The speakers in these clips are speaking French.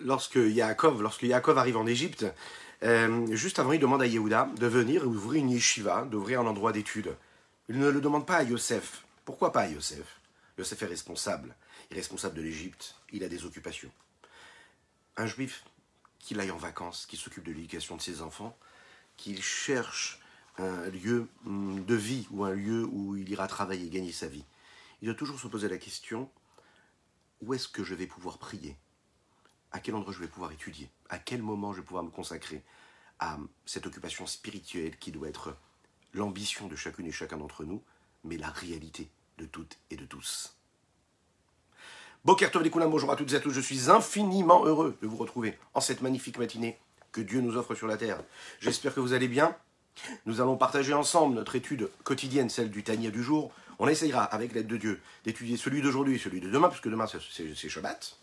lorsque Yaakov, lorsque arrive en Égypte, euh, juste avant, il demande à Yehuda de venir ouvrir une yeshiva, d'ouvrir un endroit d'étude. Il ne le demande pas à Yosef. Pourquoi pas à Yosef? Yosef est responsable. Il est responsable de l'Égypte. Il a des occupations. Un juif, qu'il aille en vacances, qui s'occupe de l'éducation de ses enfants, qu'il cherche un lieu hum, de vie ou un lieu où il ira travailler, gagner sa vie. Il doit toujours se poser la question où est-ce que je vais pouvoir prier? À quel endroit je vais pouvoir étudier À quel moment je vais pouvoir me consacrer à cette occupation spirituelle qui doit être l'ambition de chacune et chacun d'entre nous, mais la réalité de toutes et de tous. Bokertov Koulam, bonjour à toutes et à tous, je suis infiniment heureux de vous retrouver en cette magnifique matinée que Dieu nous offre sur la terre. J'espère que vous allez bien. Nous allons partager ensemble notre étude quotidienne, celle du Tania du jour. On essayera, avec l'aide de Dieu, d'étudier celui d'aujourd'hui et celui de demain, puisque demain c'est Shabbat.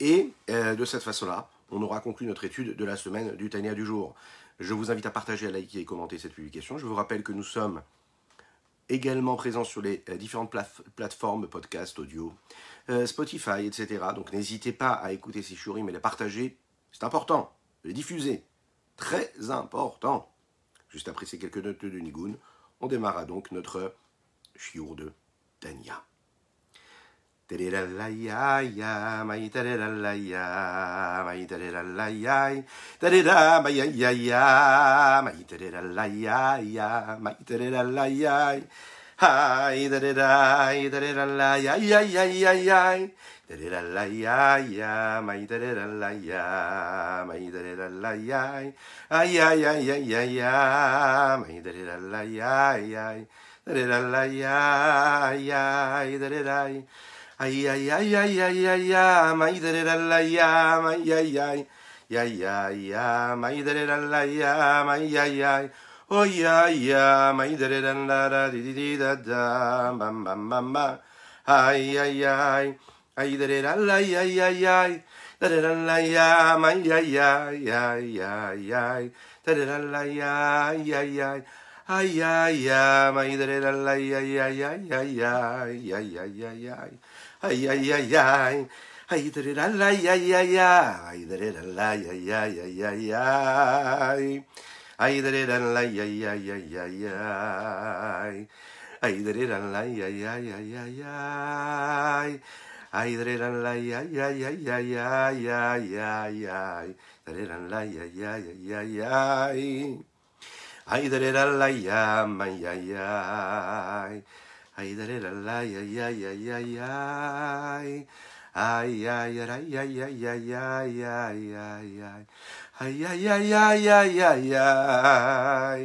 Et euh, de cette façon-là, on aura conclu notre étude de la semaine du Tania du jour. Je vous invite à partager, à liker et commenter cette publication. Je vous rappelle que nous sommes également présents sur les euh, différentes plateformes, podcast, audio, euh, Spotify, etc. Donc n'hésitez pas à écouter ces shurim et les partager. C'est important. Les diffuser. Très important. Juste après ces quelques notes de Nigun, on démarra donc notre shiur de Tania. Hi, da da da, da da la ya ya ya ya ya, da da la ya ya, mai da da la ya, mai da da la ya, ay ya ya ya ya ya, mai da da la ya ya, da da la ya ya, da da da, Ay, ay, ay, ay, ay, ay, ay, maidereralaya, ay, ay, ay. Ya, ya, ya, maidereralaya, ay, ay, ay. Oh, ya, ya, maidereralala, di, di, di, da, da, bam, bam, bam, bam. Ay, ay, ay. Ay, dereralaya, ya ya, ay. Dereralaya, ay, ay, ya ya ya ay. Dereralaya, ya ay, ay. Ay, ay, ay, maidereralaya, ay, ya ya ya ya ya ya ya. Ay ay ay ay. Ay da da la ya ya ya, ay da da la ya ya ya ya ya. Ay da da la ya ya ya ya ya. Ay da da la ya ya ya ya ya. Ay da da la ya ya ya ya ya ya ya ya. Da da la ya ya ya ya ya. Ay da da la ya ma ya ya. Ay da da la ya ya ya ya ya. Ay ay ay ay ay ay ay ay ay ay. Ay, ay, ay, ay, ay, ay, ay.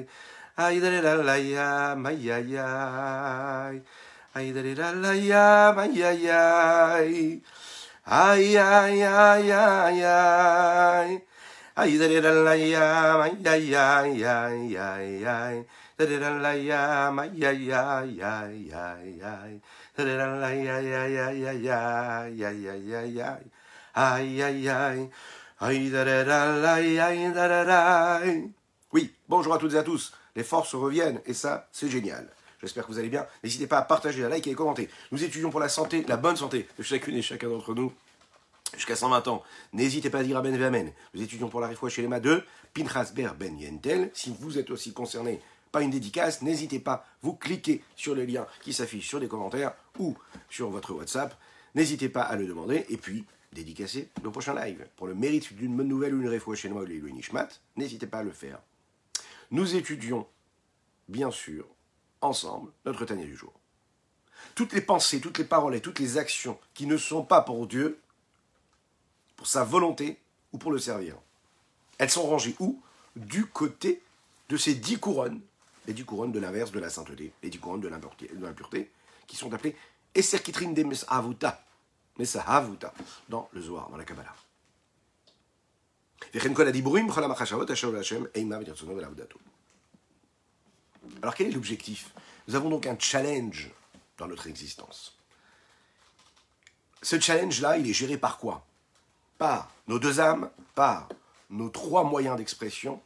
Ay, da la la ya, ay, ay, ay. Ay, da la la ya, ay, ay, ay. Ay, ay, ay, ay, ay. Ay, da la la ya, ay, ay, ay, ay, ay, ay. Da la la ya, ay, ay, ay, ay, ay, ay. Oui, bonjour à toutes et à tous. Les forces reviennent et ça, c'est génial. J'espère que vous allez bien. N'hésitez pas à partager, à liker et à commenter. Nous étudions pour la santé, la bonne santé de chacune et chacun d'entre nous jusqu'à 120 ans. N'hésitez pas à dire Amen Vamen. Nous étudions pour la fois chez les Ma2, Pinchas Ber Ben Yentel. Si vous êtes aussi concerné par une dédicace, n'hésitez pas, vous cliquez sur le lien qui s'affiche sur les commentaires ou sur votre WhatsApp. N'hésitez pas à le demander. Et puis, dédicacer nos prochains lives. Pour le mérite d'une bonne nouvelle ou une réfoua chez moi ou les Nishmat, n'hésitez pas à le faire. Nous étudions, bien sûr, ensemble, notre Tania du jour. Toutes les pensées, toutes les paroles et toutes les actions qui ne sont pas pour Dieu, pour sa volonté ou pour le servir, elles sont rangées où? Du côté de ces dix couronnes, les dix couronnes de l'inverse de la sainteté, les dix couronnes de l'impureté, qui sont appelées Esserkitrin de Avuta, mais ça havuta dans le Zohar, dans la Kabbalah. Alors quel est l'objectif? Nous avons donc un challenge dans notre existence. Ce challenge-là, il est géré par quoi? Par nos deux âmes, par nos trois moyens d'expression,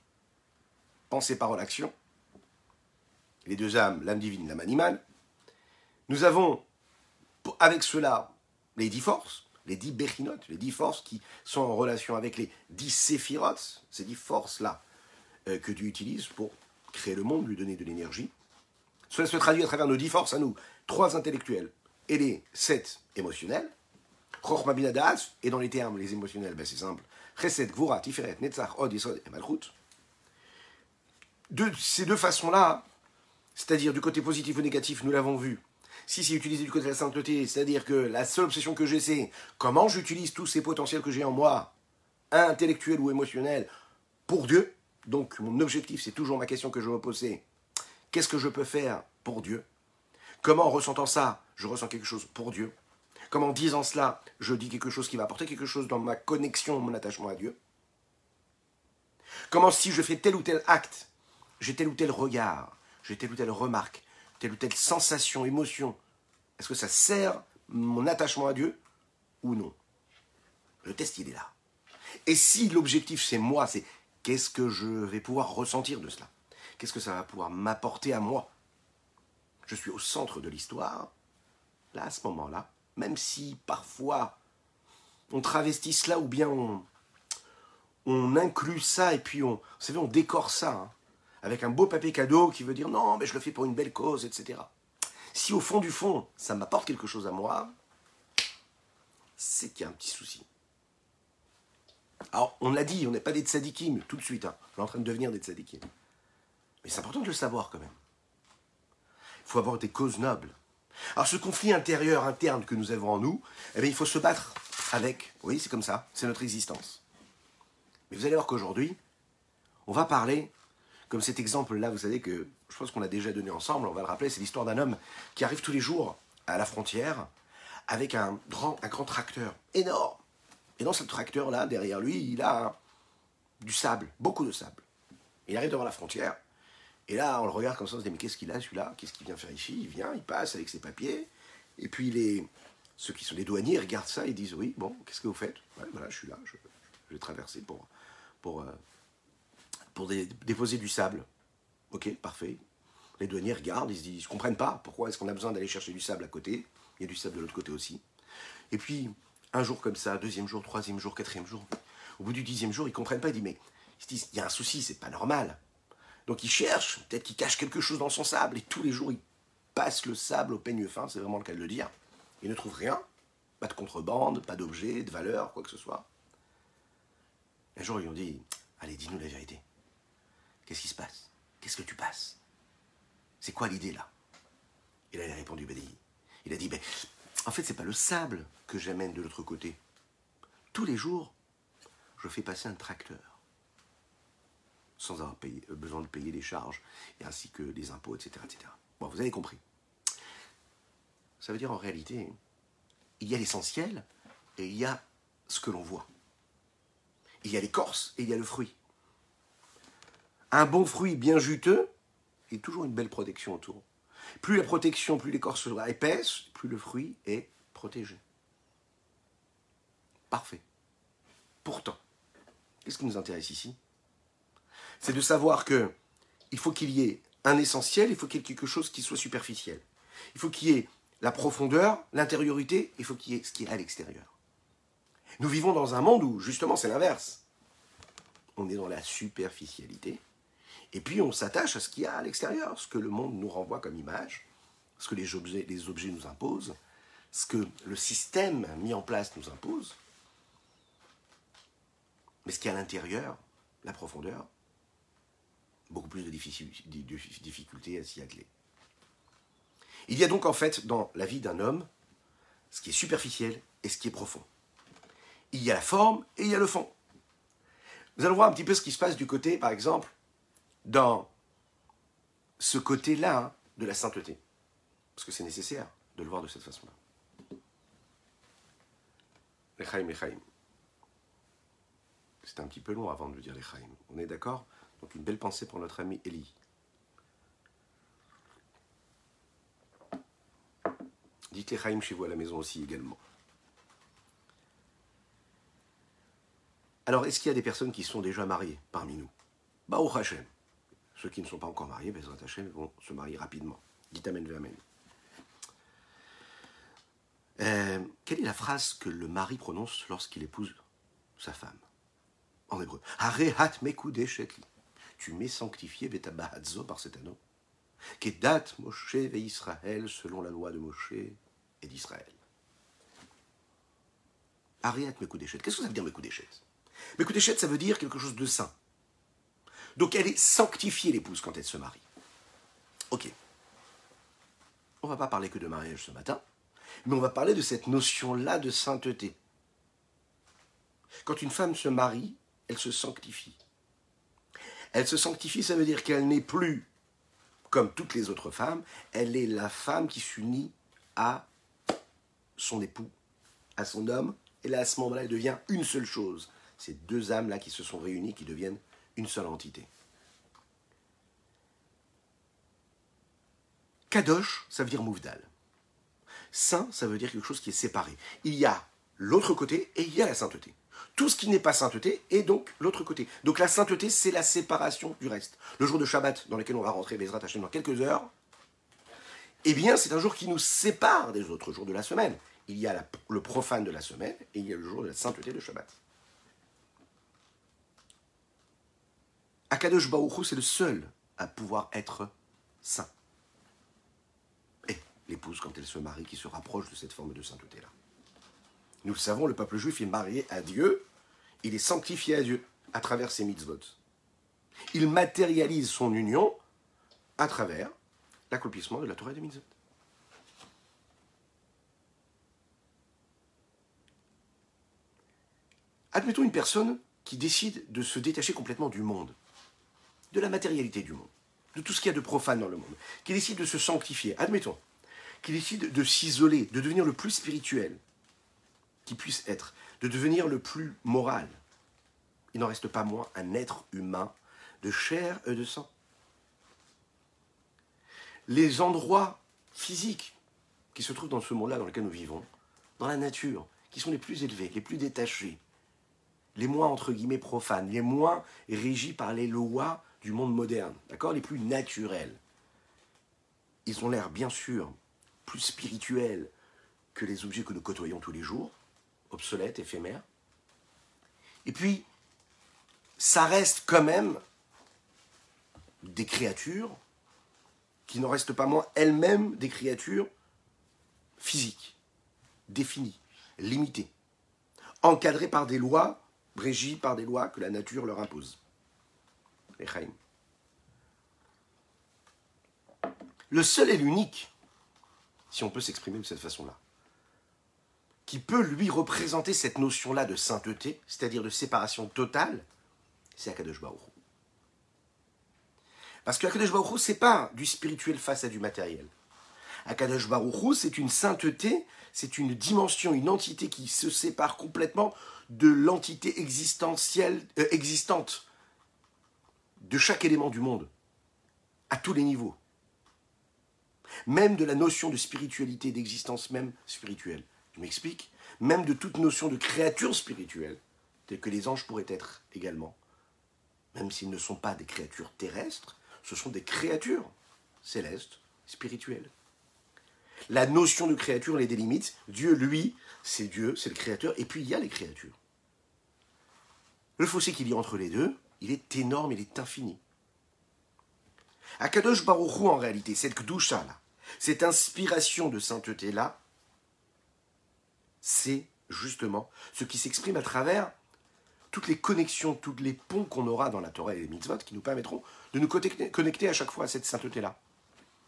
pensée, parole, action. Les deux âmes, l'âme divine, l'âme animale. Nous avons avec cela les dix forces, les dix béchinotes, les dix forces qui sont en relation avec les dix séphirotes, ces dix forces-là euh, que Dieu utilise pour créer le monde, lui donner de l'énergie. Cela se traduit à travers nos dix forces à nous, trois intellectuels et les sept émotionnels. Chochma et dans les termes, les émotionnels, ben c'est simple. Chesed, Gvura, Tiferet, Netzach, Od, Yisod et Malchut. De ces deux façons-là, c'est-à-dire du côté positif ou négatif, nous l'avons vu. Si c'est utilisé du côté de la sainteté, c'est-à-dire que la seule obsession que j'ai, c'est comment j'utilise tous ces potentiels que j'ai en moi, intellectuels ou émotionnels, pour Dieu. Donc mon objectif, c'est toujours ma question que je me pose, c'est qu'est-ce que je peux faire pour Dieu? Comment en ressentant ça, je ressens quelque chose pour Dieu? Comment en disant cela, je dis quelque chose qui va apporter quelque chose dans ma connexion, mon attachement à Dieu? Comment si je fais tel ou tel acte, j'ai tel ou tel regard, j'ai telle ou telle remarque, telle ou telle sensation, émotion, est-ce que ça sert mon attachement à Dieu ou non? Le test, il est là. Et si l'objectif, c'est moi, c'est qu'est-ce que je vais pouvoir ressentir de cela? Qu'est-ce que ça va pouvoir m'apporter à moi? Je suis au centre de l'histoire. Là, à ce moment-là, même si parfois on travestit cela ou bien on, inclut ça et puis on décore ça hein, avec un beau papier cadeau qui veut dire non, mais je le fais pour une belle cause, etc. Si au fond du fond, ça m'apporte quelque chose à moi, c'est qu'il y a un petit souci. Alors, on l'a dit, on n'est pas des tzadikim tout de suite. Hein. On est en train de devenir des tzadikim. Mais c'est important de le savoir quand même. Il faut avoir des causes nobles. Alors ce conflit intérieur, interne que nous avons en nous, eh bien, il faut se battre avec. Oui, c'est comme ça, c'est notre existence. Mais vous allez voir qu'aujourd'hui, on va parler, comme cet exemple-là, vous savez que je pense qu'on l'a déjà donné ensemble, on va le rappeler, c'est l'histoire d'un homme qui arrive tous les jours à la frontière avec un grand, tracteur énorme. Et dans ce tracteur-là, derrière lui, il a du sable, beaucoup de sable. Il arrive devant la frontière, et là, on le regarde comme ça, on se dit, mais qu'est-ce qu'il a celui-là? Qu'est-ce qu'il vient faire ici? Il vient, il passe avec ses papiers. Et puis les, ceux qui sont les douaniers regardent ça et disent, oui, bon, qu'est-ce que vous faites? Voilà, je suis là, je, vais traverser pour, pour, pour déposer du sable. Ok, parfait. Les douaniers regardent, ils se disent, ils ne comprennent pas pourquoi est-ce qu'on a besoin d'aller chercher du sable à côté? Il y a du sable de l'autre côté aussi. Et puis, un jour comme ça, deuxième jour, troisième jour, quatrième jour, au bout du dixième jour, ils ne comprennent pas, ils disent, mais ils se disent, il y a un souci, c'est pas normal. Donc il cherche, peut-être qu'il cache quelque chose dans son sable, et tous les jours il passe le sable au peigne fin, c'est vraiment le cas de le dire. Il ne trouve rien, pas de contrebande, pas d'objet, de valeur, quoi que ce soit. Un jour ils ont dit, allez, dis-nous la vérité. Qu'est-ce qui se passe? Qu'est-ce que tu passes? C'est quoi l'idée là? Et là il a répondu, ben, il a dit, ben, en fait c'est pas le sable que j'amène de l'autre côté. Tous les jours, je fais passer un tracteur sans avoir euh, besoin de payer les charges, et ainsi que les impôts, etc., etc. Bon, vous avez compris. Ça veut dire en réalité, il y a l'essentiel et il y a ce que l'on voit. Il y a l'écorce et il y a le fruit. Un bon fruit bien juteux est toujours une belle protection autour. Plus la protection, plus l'écorce sera épaisse, plus le fruit est protégé. Parfait. Pourtant, qu'est-ce qui nous intéresse ici? C'est de savoir que il faut qu'il y ait un essentiel, il faut qu'il y ait quelque chose qui soit superficiel. Il faut qu'il y ait la profondeur, l'intériorité, il faut qu'il y ait ce qui est à l'extérieur. Nous vivons dans un monde où justement c'est l'inverse. On est dans la superficialité, et puis on s'attache à ce qu'il y a à l'extérieur, ce que le monde nous renvoie comme image, ce que les objets, les objets nous imposent, ce que le système mis en place nous impose. Mais ce qui est à l'intérieur, la profondeur, beaucoup plus de difficultés à s'y atteler. Il y a donc en fait dans la vie d'un homme ce qui est superficiel et ce qui est profond. Il y a la forme et il y a le fond. Nous allons voir un petit peu ce qui se passe du côté, par exemple, dans ce côté-là de la sainteté. Parce que c'est nécessaire de le voir de cette façon-là. Lechaim, Lechaim. C'est un petit peu long avant de dire Lechaim. On est d'accord? Donc une belle pensée pour notre ami Eli. Dites les Chaim chez vous à la maison aussi également. Alors, est-ce qu'il y a des personnes qui sont déjà mariées parmi nous? Bah, au Hachem. Ceux qui ne sont pas encore mariés, Bezrat Hachem, vont se marier rapidement. Dites Amen, Amen. Euh, quelle est la phrase que le mari prononce lorsqu'il épouse sa femme En hébreu? Arehat mekudeshetli. Tu m'es sanctifié betabahadzo par cet anneau. Kedat Moshe ve Israël selon la loi de Moshe et d'Israël. Mekudeshet. Qu'est-ce que ça veut dire mekudeshet Mekudeshet, ça veut dire quelque chose de saint. Donc elle est sanctifiée, l'épouse, quand elle se marie. Ok. On va pas parler que de mariage ce matin, mais on va parler de cette notion-là de sainteté. Quand une femme se marie, elle se sanctifie. Elle se sanctifie, ça veut dire qu'elle n'est plus comme toutes les autres femmes, elle est la femme qui s'unit à son époux, à son homme, et là, à ce moment-là, elle devient une seule chose. Ces deux âmes-là qui se sont réunies, qui deviennent une seule entité. Kadosh, ça veut dire mouvdal. Saint, ça veut dire quelque chose qui est séparé. Il y a l'autre côté et il y a la sainteté. Tout ce qui n'est pas sainteté est donc l'autre côté. Donc la sainteté, c'est la séparation du reste. Le jour de Shabbat, dans lequel on va rentrer Bezrat Hashem dans quelques heures, eh bien, c'est un jour qui nous sépare des autres jours de la semaine. Il y a le profane de la semaine et il y a le jour de la sainteté de Shabbat. Akadosh Baruch c'est le seul à pouvoir être saint. Et l'épouse, quand elle se marie, qui se rapproche de cette forme de sainteté-là. Nous le savons, le peuple juif est marié à Dieu, il est sanctifié à Dieu à travers ses mitzvot. Il matérialise son union à travers l'accomplissement de la Torah des mitzvot. Admettons une personne qui décide de se détacher complètement du monde, de la matérialité du monde, de tout ce qu'il y a de profane dans le monde, qui décide de se sanctifier, admettons, qui décide de s'isoler, de devenir le plus spirituel, qui puisse être, de devenir le plus moral. Il n'en reste pas moins un être humain de chair et de sang. Les endroits physiques qui se trouvent dans ce monde-là dans lequel nous vivons, dans la nature, qui sont les plus élevés, les plus détachés, les moins entre guillemets profanes, les moins régis par les lois du monde moderne, d'accord, les plus naturels. Ils ont l'air bien sûr plus spirituels que les objets que nous côtoyons tous les jours, obsolète, éphémère. Et puis, ça reste quand même des créatures qui n'en restent pas moins elles-mêmes des créatures physiques, définies, limitées, encadrées par des lois, régies par des lois que la nature leur impose. Le seul et l'unique, si on peut s'exprimer de cette façon-là, qui peut lui représenter cette notion-là de sainteté, c'est-à-dire de séparation totale, c'est Akadosh Baruch Parce que Akadosh Baruch c'est pas du spirituel face à du matériel. Akadosh Baruch c'est une sainteté, c'est une dimension, une entité qui se sépare complètement de l'entité existentielle, euh, existante de chaque élément du monde, à tous les niveaux. Même de la notion de spiritualité, d'existence même spirituelle. Je m'explique Même de toute notion de créature spirituelle, telle que les anges pourraient être également. Même s'ils ne sont pas des créatures terrestres, ce sont des créatures célestes, spirituelles. La notion de créature les délimite. Dieu, lui, c'est Dieu, c'est le créateur, et puis il y a les créatures. Le fossé qu'il y a entre les deux, il est énorme, il est infini. Akadosh Baruch en réalité, cette Kdusha là, cette inspiration de sainteté là, c'est justement ce qui s'exprime à travers toutes les connexions, tous les ponts qu'on aura dans la Torah et les mitzvot qui nous permettront de nous connecter à chaque fois à cette sainteté-là.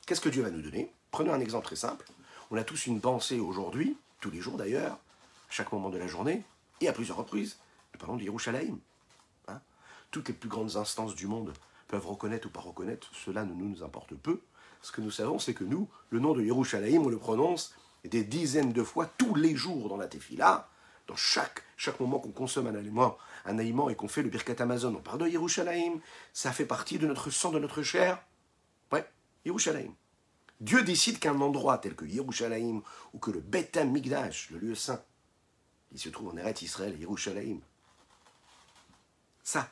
Qu'est-ce que Dieu va nous donner? Prenons un exemple très simple. On a tous une pensée aujourd'hui, tous les jours d'ailleurs, à chaque moment de la journée, et à plusieurs reprises. Nous parlons de Yerushalayim. Toutes les plus grandes instances du monde peuvent reconnaître ou pas reconnaître, cela ne nous importe peu. Ce que nous savons, c'est que nous, le nom de Yerushalayim, on le prononce des dizaines de fois tous les jours dans la tefila, dans chaque, chaque moment qu'on consomme un aliment, un aliment et qu'on fait le birkat Amazon, on parle de Yerushalayim, ça fait partie de notre sang, de notre chair. Ouais, Yerushalayim. Dieu décide qu'un endroit tel que Yerushalayim ou que le Beth Migdash, le lieu saint, il se trouve en Eretz Israël, Yerushalayim, ça,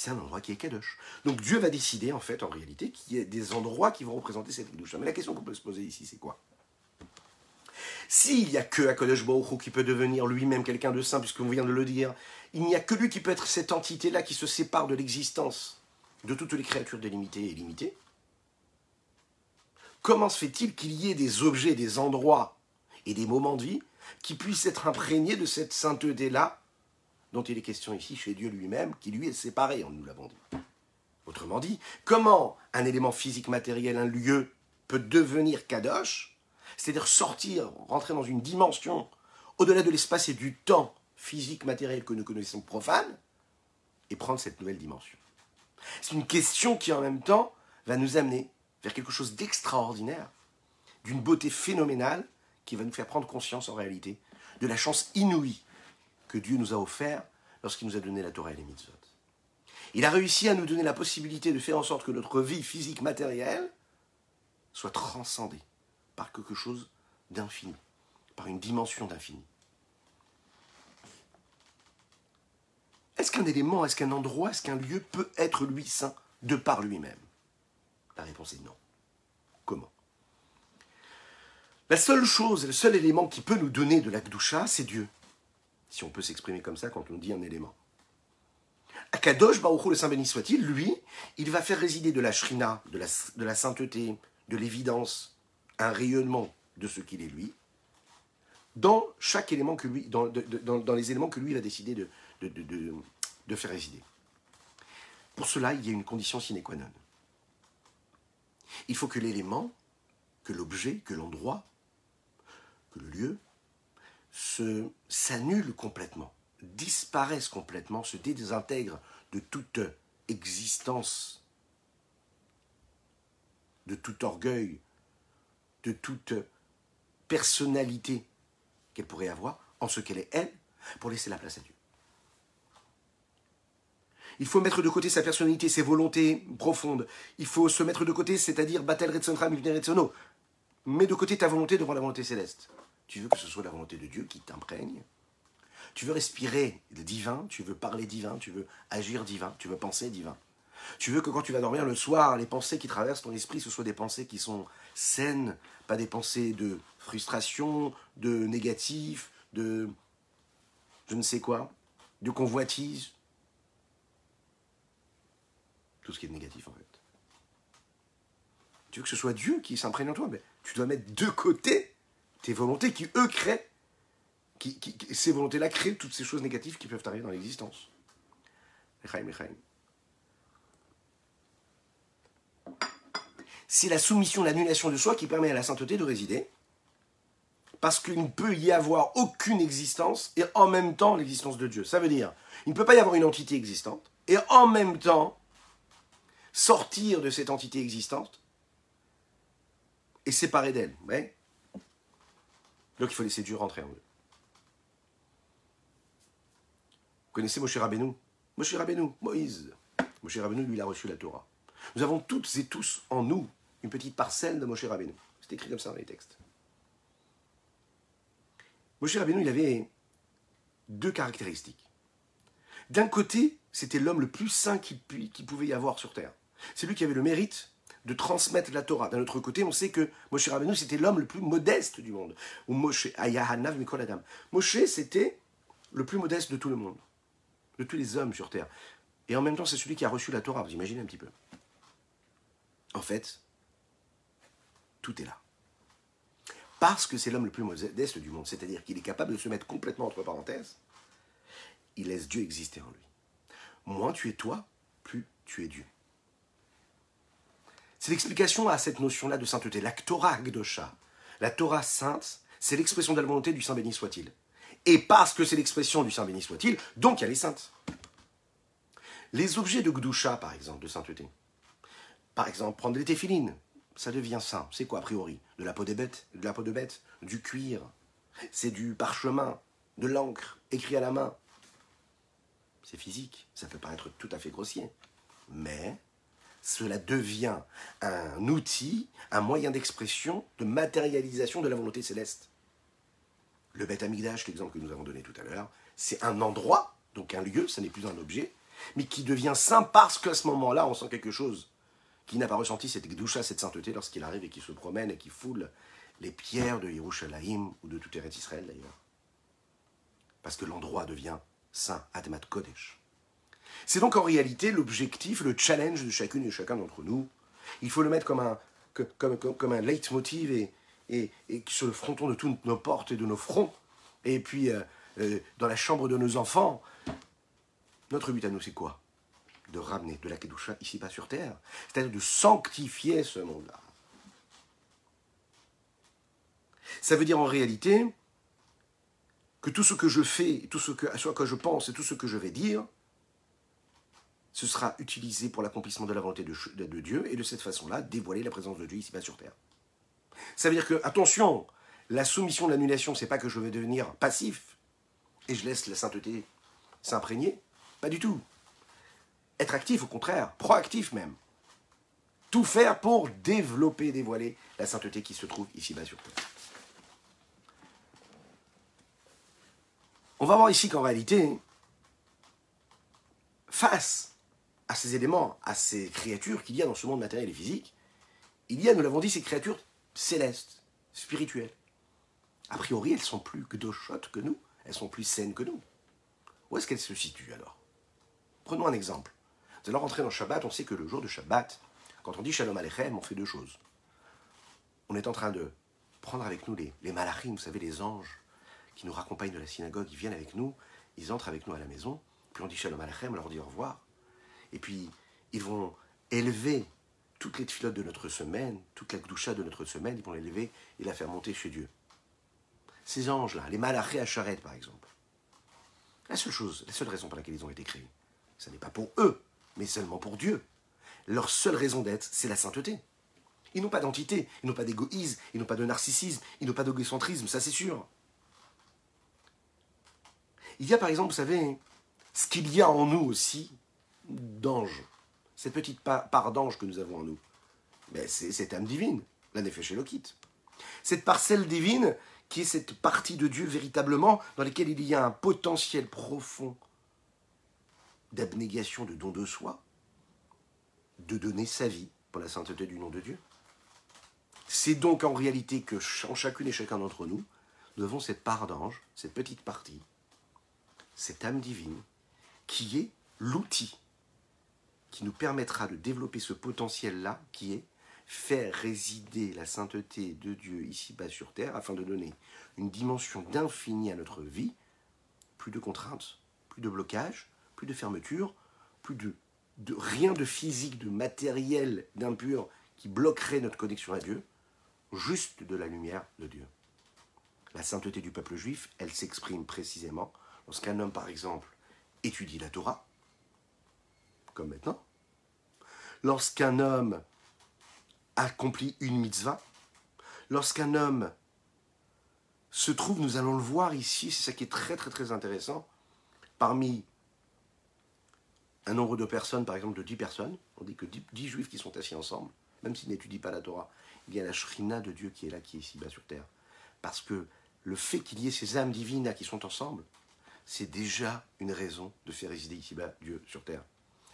c'est un endroit qui est Kadosh. Donc Dieu va décider, en fait, en réalité, qu'il y ait des endroits qui vont représenter cette Kedusha. Mais la question qu'on peut se poser ici, c'est quoi? S'il n'y a que Akadosh Baruch qui peut devenir lui-même quelqu'un de saint, puisqu'on vient de le dire, il n'y a que lui qui peut être cette entité-là qui se sépare de l'existence de toutes les créatures délimitées et limitées. Comment se fait-il qu'il y ait des objets, des endroits et des moments de vie qui puissent être imprégnés de cette sainteté-là dont il est question ici chez Dieu lui-même, qui lui est séparé, nous l'avons dit. Autrement dit, comment un élément physique matériel, un lieu, peut devenir kadosh, c'est-à-dire sortir, rentrer dans une dimension au-delà de l'espace et du temps physique matériel que nous connaissons profane, et prendre cette nouvelle dimension. C'est une question qui en même temps va nous amener vers quelque chose d'extraordinaire, d'une beauté phénoménale, qui va nous faire prendre conscience en réalité de la chance inouïe que Dieu nous a offert lorsqu'il nous a donné la Torah et les mitzvot. Il a réussi à nous donner la possibilité de faire en sorte que notre vie physique matérielle soit transcendée par quelque chose d'infini, par une dimension d'infini. Est-ce qu'un élément, est-ce qu'un endroit, est-ce qu'un lieu peut être lui saint de par lui-même? La réponse est non. Comment? La seule chose, le seul élément qui peut nous donner de la c'est Dieu si on peut s'exprimer comme ça quand on dit un élément. Akadosh Baruch le Saint béni soit-il, lui, il va faire résider de la shrina, de la, sainteté, de l'évidence, un rayonnement de ce qu'il est lui, dans chaque élément que lui, dans, les éléments que lui décider de, de, de faire résider. Pour cela, il y a une condition sine qua non. Il faut que l'élément, que l'objet, que l'endroit, que le lieu se s'annulent complètement, disparaissent complètement, se désintègrent de toute existence, de tout orgueil, de toute personnalité qu'elle pourrait avoir en ce qu'elle est elle, pour laisser la place à Dieu. Il faut mettre de côté sa personnalité, ses volontés profondes. Il faut se mettre de côté, c'est-à-dire Batel Retzentra Retsono. Mets de côté ta volonté devant la volonté céleste. Tu veux que ce soit la volonté de Dieu qui t'imprègne? Tu veux respirer le divin, tu veux parler divin, tu veux agir divin, tu veux penser divin? Tu veux que quand tu vas dormir le soir, les pensées qui traversent ton esprit, ce soient des pensées qui sont saines, pas des pensées de frustration, de négatif, de je ne sais quoi, de convoitise? Tout ce qui est négatif en fait. Tu veux que ce soit Dieu qui s'imprègne en toi, mais tu dois mettre de côté tes volontés qui, eux, créent, ces volontés-là créent toutes ces choses négatives qui peuvent arriver dans l'existence. C'est la soumission, l'annulation de soi qui permet à la sainteté de résider, parce qu'il ne peut y avoir aucune existence et en même temps l'existence de Dieu. Ça veut dire, il ne peut pas y avoir une entité existante et en même temps sortir de cette entité existante et séparer d'elle. Donc il faut laisser Dieu rentrer en eux. Vous connaissez Moshe Rabbeinu? Moshe Rabbeinu, Moïse. Moshe Rabbeinu, lui, il a reçu la Torah. Nous avons toutes et tous en nous une petite parcelle de Moshe Rabbeinu. C'est écrit comme ça dans les textes. Moshe Rabbeinu, il avait deux caractéristiques. D'un côté, c'était l'homme le plus saint qu'il pouvait y avoir sur terre. C'est lui qui avait le mérite de transmettre la Torah. D'un autre côté, on sait que Moshe Rabbeinu, c'était l'homme le plus modeste du monde. Ou Moshe, Ayahanav Mikol Adam. Moshe, c'était le plus modeste de tout le monde, de tous les hommes sur terre. Et en même temps, c'est celui qui a reçu la Torah, vous imaginez un petit peu. En fait, tout est là. Parce que c'est l'homme le plus modeste du monde, c'est-à-dire qu'il est capable de se mettre complètement entre parenthèses, il laisse Dieu exister en lui. Moins tu es toi, plus tu es Dieu. C'est l'explication à cette notion-là de sainteté. La Torah Gdosha, la Torah sainte, c'est l'expression de la volonté du Saint béni soit-il. Et parce que c'est l'expression du Saint béni soit-il, donc elle est sainte. Les objets de Gdusha, par exemple, de sainteté. Par exemple, prendre des téphilines, ça devient saint. C'est quoi a priori? De la peau de bête, de la peau de bête, du cuir. C'est du parchemin, de l'encre, écrit à la main. C'est physique, ça peut paraître tout à fait grossier. Mais cela devient un outil, un moyen d'expression, de matérialisation de la volonté céleste. Le Beth Amigdash, l'exemple que nous avons donné tout à l'heure, c'est un endroit, donc un lieu, ce n'est plus un objet, mais qui devient saint parce qu'à ce moment-là, on sent quelque chose qui n'a pas ressenti cette gdoucha, cette sainteté lorsqu'il arrive et qui se promène et qui foule les pierres de Yerushalayim ou de tout Eretz Israël d'ailleurs. Parce que l'endroit devient saint, Admat Kodesh. C'est donc en réalité l'objectif, le challenge de chacune et chacun d'entre nous. Il faut le mettre comme un, comme, un leitmotiv et, et, et, sur le fronton de toutes nos portes et de nos fronts. Et puis euh, euh, dans la chambre de nos enfants. Notre but à nous, c'est quoi? De ramener de la Kedusha ici-bas sur terre. C'est-à-dire de sanctifier ce monde-là. Ça veut dire en réalité que tout ce que je fais, tout ce que je pense et tout ce que je vais dire, ce sera utilisé pour l'accomplissement de la volonté de, Dieu et de cette façon-là dévoiler la présence de Dieu ici-bas sur terre. Ça veut dire que, attention, la soumission de l'annulation, c'est pas que je vais devenir passif et je laisse la sainteté s'imprégner. Pas du tout. Être actif, au contraire, proactif même. Tout faire pour développer, dévoiler la sainteté qui se trouve ici-bas sur terre. On va voir ici qu'en réalité, face à ces éléments, à ces créatures qu'il y a dans ce monde matériel et physique, il y a, nous l'avons dit, ces créatures célestes, spirituelles. A priori, elles sont plus que chottes que nous, elles sont plus saines que nous. Où est-ce qu'elles se situent alors? Prenons un exemple. Nous allons rentrer dans Shabbat, on sait que le jour de Shabbat, quand on dit Shalom Aleichem, on fait deux choses. On est en train de prendre avec nous les, les malachim, vous savez, les anges, qui nous raccompagnent de la synagogue, ils viennent avec nous, ils entrent avec nous à la maison, puis on dit Shalom Aleichem, on leur dit au revoir. Et puis, ils vont élever toutes les filotes de notre semaine, toute la gdoucha de notre semaine, ils vont l'élever et la faire monter chez Dieu. Ces anges-là, les malachés à charrette par exemple, la seule chose, la seule raison pour laquelle ils ont été créés, ce n'est pas pour eux, mais seulement pour Dieu. Leur seule raison d'être, c'est la sainteté. Ils n'ont pas d'entité, ils n'ont pas d'égoïsme, ils n'ont pas de narcissisme, ils n'ont pas d'égocentrisme, ça c'est sûr. Il y a par exemple, vous savez, ce qu'il y a en nous aussi d'ange. Cette petite part d'ange que nous avons en nous. Mais c'est cette âme divine, la Nefesh. Cette parcelle divine qui est cette partie de Dieu véritablement dans laquelle il y a un potentiel profond d'abnégation, de don de soi, de donner sa vie pour la sainteté du nom de Dieu. C'est donc en réalité que en chacune et chacun d'entre nous, nous avons cette part d'ange, cette petite partie, cette âme divine, qui est l'outil qui nous permettra de développer ce potentiel-là, qui est faire résider la sainteté de Dieu ici-bas sur terre, afin de donner une dimension d'infini à notre vie, plus de contraintes, plus de blocages, plus de fermeture, plus de rien de physique, de matériel, d'impur qui bloquerait notre connexion à Dieu, juste de la lumière de Dieu. La sainteté du peuple juif, elle s'exprime précisément Lorsqu'un homme, par exemple, étudie la Torah, maintenant, lorsqu'un homme accomplit une mitzvah, lorsqu'un homme se trouve, nous allons le voir ici, c'est ça qui est très très très intéressant, parmi un nombre de personnes, par exemple de 10 personnes, on dit que 10, juifs qui sont assis ensemble, même s'ils n'étudient pas la Torah, il y a la shrina de Dieu qui est là, qui est ici bas sur terre. Parce que le fait qu'il y ait ces âmes divines qui sont ensemble, c'est déjà une raison de faire résider ici-bas Dieu sur terre.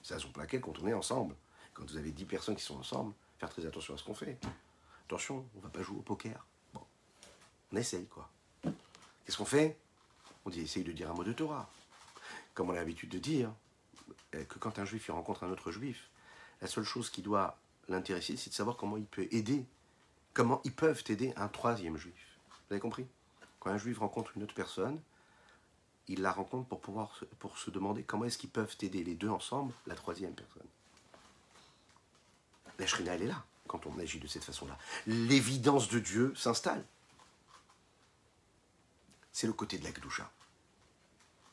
C'est la raison pour laquelle, quand on est ensemble, quand vous avez dix personnes qui sont ensemble, faire très attention à ce qu'on fait. Attention, on ne va pas jouer au poker. Bon, on essaye, quoi. Qu'est-ce qu'on fait? On dit, essaye de dire un mot de Torah. Comme on a l'habitude de dire, euh, que quand un juif rencontre un autre juif, la seule chose qui doit l'intéresser, c'est de savoir comment il peut aider, comment ils peuvent aider un troisième juif. Vous avez compris? Quand un juif rencontre une autre personne, il la rencontre pour pouvoir pour se demander comment est-ce qu'ils peuvent aider les deux ensemble, la troisième personne. La shrina, elle est là quand on agit de cette façon-là. L'évidence de Dieu s'installe. C'est le côté de la.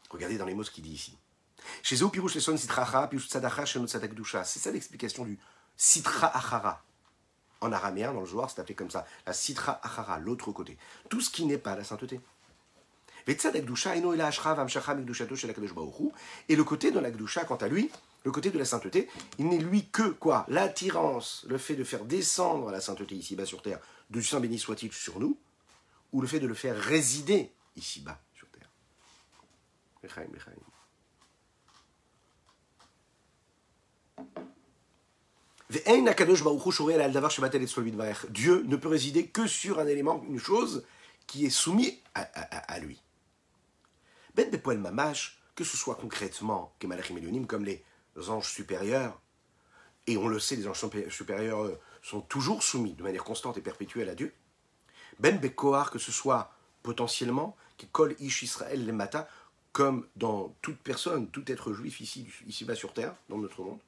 Regardez dans les mots ce qu'il dit ici. Chez C'est ça l'explication du Sitra Achara. En araméen, dans le joueur, c'est appelé comme ça. La Sitra Achara, l'autre côté. Tout ce qui n'est pas la sainteté. Et le côté de la Gdusha, quant à lui, le côté de la sainteté, il n'est lui que quoi L'attirance, le fait de faire descendre la sainteté ici-bas sur terre, du Saint béni soit-il sur nous, ou le fait de le faire résider ici-bas sur terre. Dieu ne peut résider que sur un élément, une chose qui est soumis à, lui. Ben Bepoel Mamash, que ce soit concrètement, comme les anges supérieurs, et on le sait, les anges supérieurs euh, sont toujours soumis de manière constante et perpétuelle à Dieu. Ben Bekoar, que ce soit potentiellement, qui colle Ish Israël les Mata, comme dans toute personne, tout être juif ici, ici-bas sur terre, dans notre monde.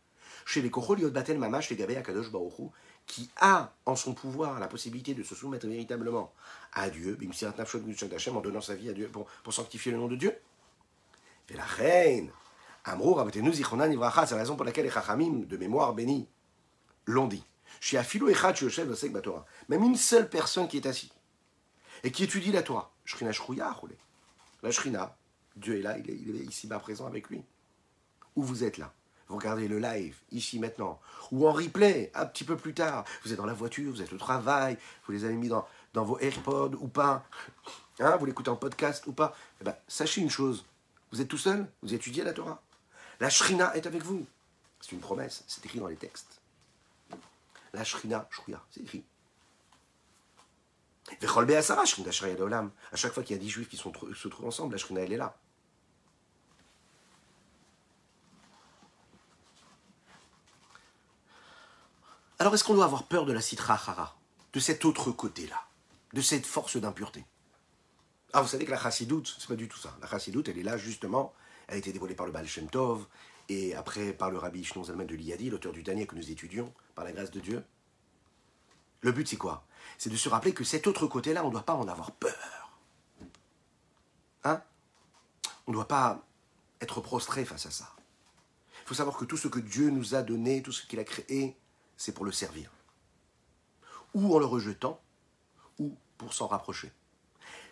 Chez les Kochol Batel Mamash, les Gabé Akadosh Baruchu, qui a en son pouvoir la possibilité de se soumettre véritablement à Dieu, en donnant sa vie à Dieu pour, sanctifier le nom de Dieu. Et la reine, Amrou, c'est la raison pour laquelle les Chachamim de mémoire bénis l'ont dit. Echad Yoshev Batora, même une seule personne qui est assise et qui étudie la Torah, Shrina Shrouya. La Shrina, Dieu est là, il est, il est ici-bas présent avec lui. Où vous êtes là? Vous regardez le live, ici maintenant, ou en replay, un petit peu plus tard, vous êtes dans la voiture, vous êtes au travail, vous les avez mis dans, dans vos AirPods ou pas, hein, vous l'écoutez en podcast ou pas, eh ben, sachez une chose, vous êtes tout seul, vous étudiez la Torah. La Shrina est avec vous. C'est une promesse, c'est écrit dans les textes. La Shrina, Shrouya, c'est écrit. À chaque fois qu'il y a dix juifs qui se trouvent ensemble, la Shrina, elle est là. Alors est-ce qu'on doit avoir peur de la citra hara, de cet autre côté-là, de cette force d'impureté Ah, vous savez que la chassidoute, c'est pas du tout ça. La chassidoute, elle est là justement, elle a été dévoilée par le Baal Shem Tov, et après par le rabbi Shnon Zalman de l'Iyadi, l'auteur du dernier que nous étudions, par la grâce de Dieu. Le but, c'est quoi? C'est de se rappeler que cet autre côté-là, on ne doit pas en avoir peur. Hein? On ne doit pas être prostré face à ça. Il faut savoir que tout ce que Dieu nous a donné, tout ce qu'il a créé, c'est pour le servir. Ou en le rejetant, pour s'en rapprocher.